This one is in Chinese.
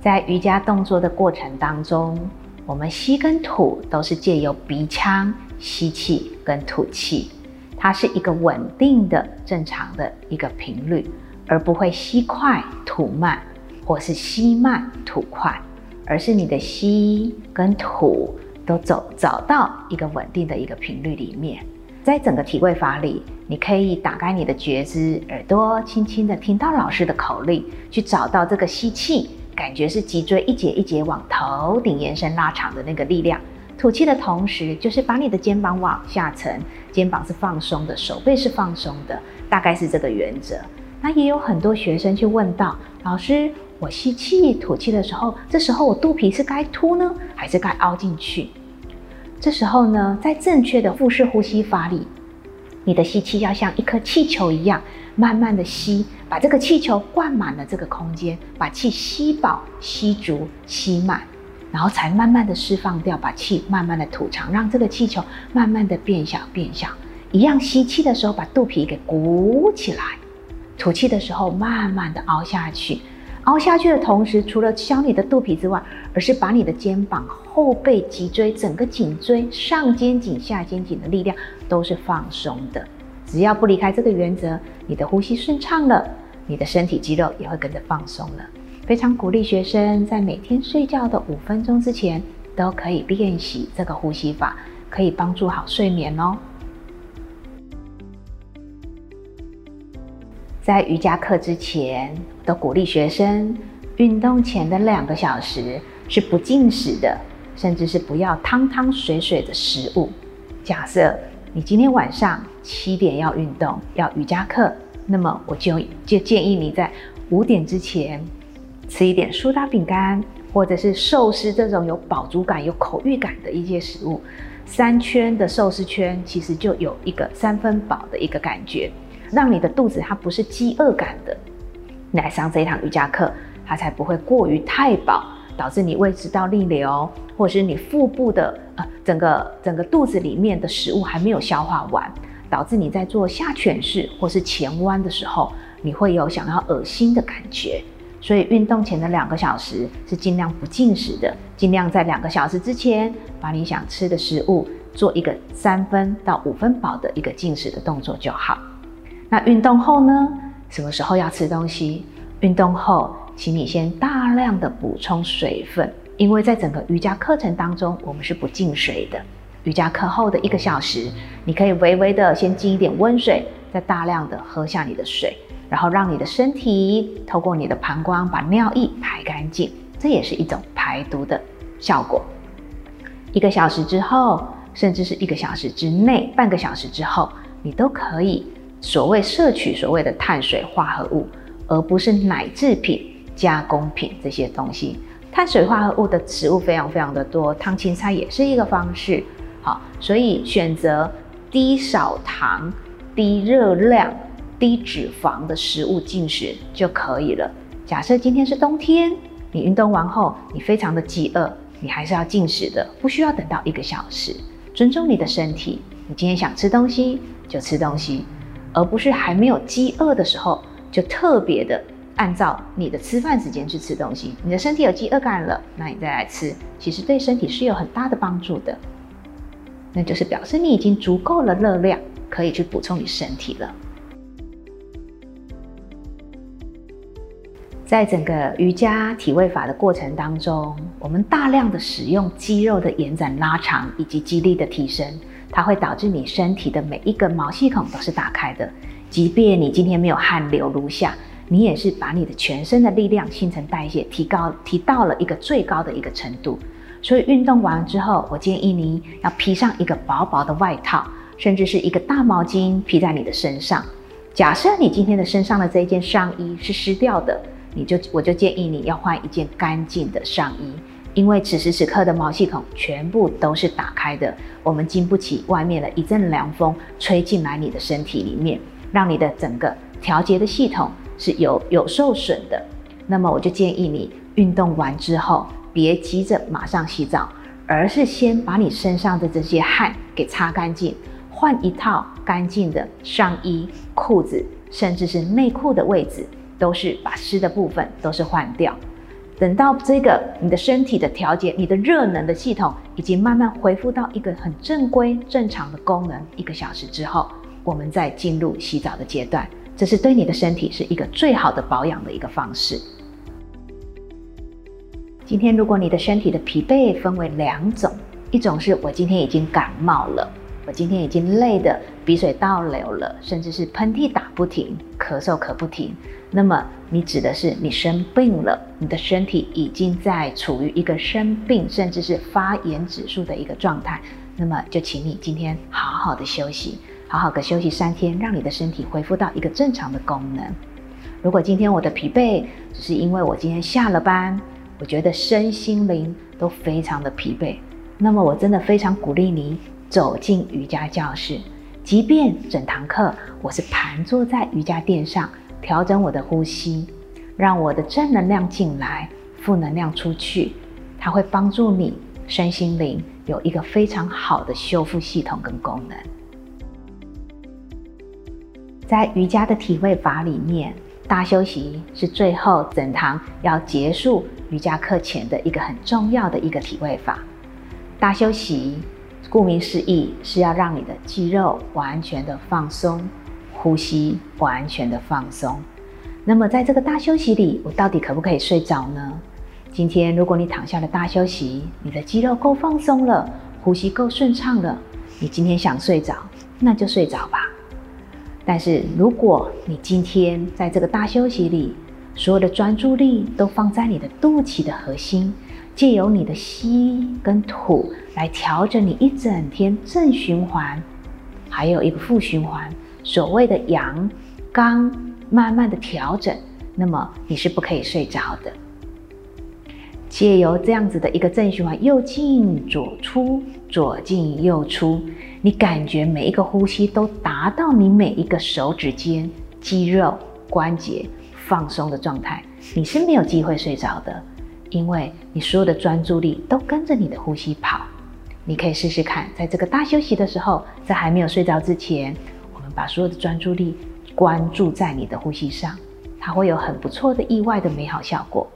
在瑜伽动作的过程当中，我们吸跟吐都是借由鼻腔吸气跟吐气，它是一个稳定的、正常的一个频率，而不会吸快吐慢，或是吸慢吐快，而是你的吸跟吐都走找到一个稳定的一个频率里面。在整个体位法里，你可以打开你的觉知，耳朵轻轻的听到老师的口令，去找到这个吸气。感觉是脊椎一节一节往头顶延伸拉长的那个力量，吐气的同时，就是把你的肩膀往下沉，肩膀是放松的，手背是放松的，大概是这个原则。那也有很多学生去问到老师，我吸气吐气的时候，这时候我肚皮是该凸呢，还是该凹进去？这时候呢，在正确的腹式呼吸法里，你的吸气要像一颗气球一样。慢慢的吸，把这个气球灌满了这个空间，把气吸饱、吸足、吸满，然后才慢慢的释放掉，把气慢慢的吐长，让这个气球慢慢的变小、变小。一样吸气的时候，把肚皮给鼓起来；吐气的时候，慢慢的凹下去。凹下去的同时，除了消你的肚皮之外，而是把你的肩膀、后背、脊椎、整个颈椎、上肩颈、下肩颈的力量都是放松的。只要不离开这个原则，你的呼吸顺畅了，你的身体肌肉也会跟着放松了。非常鼓励学生在每天睡觉的五分钟之前，都可以练习这个呼吸法，可以帮助好睡眠哦。在瑜伽课之前，我都鼓励学生运动前的两个小时是不进食的，甚至是不要汤汤水水的食物。假设你今天晚上七点要运动，要瑜伽课，那么我就就建议你在五点之前吃一点苏打饼干，或者是寿司这种有饱足感、有口欲感的一些食物。三圈的寿司圈其实就有一个三分饱的一个感觉，让你的肚子它不是饥饿感的，你来上这一堂瑜伽课，它才不会过于太饱。导致你胃食道逆流，或者是你腹部的呃整个整个肚子里面的食物还没有消化完，导致你在做下犬式或是前弯的时候，你会有想要恶心的感觉。所以运动前的两个小时是尽量不进食的，尽量在两个小时之前把你想吃的食物做一个三分到五分饱的一个进食的动作就好。那运动后呢？什么时候要吃东西？运动后。请你先大量的补充水分，因为在整个瑜伽课程当中，我们是不进水的。瑜伽课后的一个小时，你可以微微的先进一点温水，再大量的喝下你的水，然后让你的身体透过你的膀胱把尿液排干净，这也是一种排毒的效果。一个小时之后，甚至是一个小时之内，半个小时之后，你都可以所谓摄取所谓的碳水化合物，而不是奶制品。加工品这些东西，碳水化合物的食物非常非常的多，汤青菜也是一个方式。好，所以选择低少糖、低热量、低脂肪的食物进食就可以了。假设今天是冬天，你运动完后你非常的饥饿，你还是要进食的，不需要等到一个小时。尊重你的身体，你今天想吃东西就吃东西，而不是还没有饥饿的时候就特别的。按照你的吃饭时间去吃东西，你的身体有饥饿感了，那你再来吃，其实对身体是有很大的帮助的。那就是表示你已经足够了热量，可以去补充你身体了。在整个瑜伽体位法的过程当中，我们大量的使用肌肉的延展拉长以及肌力的提升，它会导致你身体的每一个毛细孔都是打开的，即便你今天没有汗流如下。你也是把你的全身的力量、新陈代谢提高，提到了一个最高的一个程度。所以运动完之后，我建议你要披上一个薄薄的外套，甚至是一个大毛巾披在你的身上。假设你今天的身上的这一件上衣是湿掉的，你就我就建议你要换一件干净的上衣，因为此时此刻的毛细孔全部都是打开的，我们经不起外面的一阵凉风吹进来你的身体里面，让你的整个调节的系统。是有有受损的，那么我就建议你运动完之后，别急着马上洗澡，而是先把你身上的这些汗给擦干净，换一套干净的上衣、裤子，甚至是内裤的位置，都是把湿的部分都是换掉。等到这个你的身体的调节，你的热能的系统已经慢慢恢复到一个很正规、正常的功能，一个小时之后，我们再进入洗澡的阶段。这是对你的身体是一个最好的保养的一个方式。今天，如果你的身体的疲惫分为两种，一种是我今天已经感冒了，我今天已经累得鼻水倒流了，甚至是喷嚏打不停，咳嗽咳不停。那么你指的是你生病了，你的身体已经在处于一个生病甚至是发炎指数的一个状态，那么就请你今天好好的休息，好好的休息三天，让你的身体恢复到一个正常的功能。如果今天我的疲惫只是因为我今天下了班，我觉得身心灵都非常的疲惫，那么我真的非常鼓励你走进瑜伽教室，即便整堂课我是盘坐在瑜伽垫上。调整我的呼吸，让我的正能量进来，负能量出去。它会帮助你身心灵有一个非常好的修复系统跟功能。在瑜伽的体位法里面，大休息是最后整堂要结束瑜伽课前的一个很重要的一个体位法。大休息，顾名思义是要让你的肌肉完全的放松。呼吸完全的放松。那么，在这个大休息里，我到底可不可以睡着呢？今天，如果你躺下了大休息，你的肌肉够放松了，呼吸够顺畅了，你今天想睡着，那就睡着吧。但是，如果你今天在这个大休息里，所有的专注力都放在你的肚脐的核心，借由你的吸跟吐来调整你一整天正循环，还有一个负循环。所谓的阳刚慢慢的调整，那么你是不可以睡着的。借由这样子的一个正循环，右进左出，左进右出，你感觉每一个呼吸都达到你每一个手指间肌肉关节放松的状态，你是没有机会睡着的，因为你所有的专注力都跟着你的呼吸跑。你可以试试看，在这个大休息的时候，在还没有睡着之前。我们把所有的专注力关注在你的呼吸上，它会有很不错的意外的美好效果。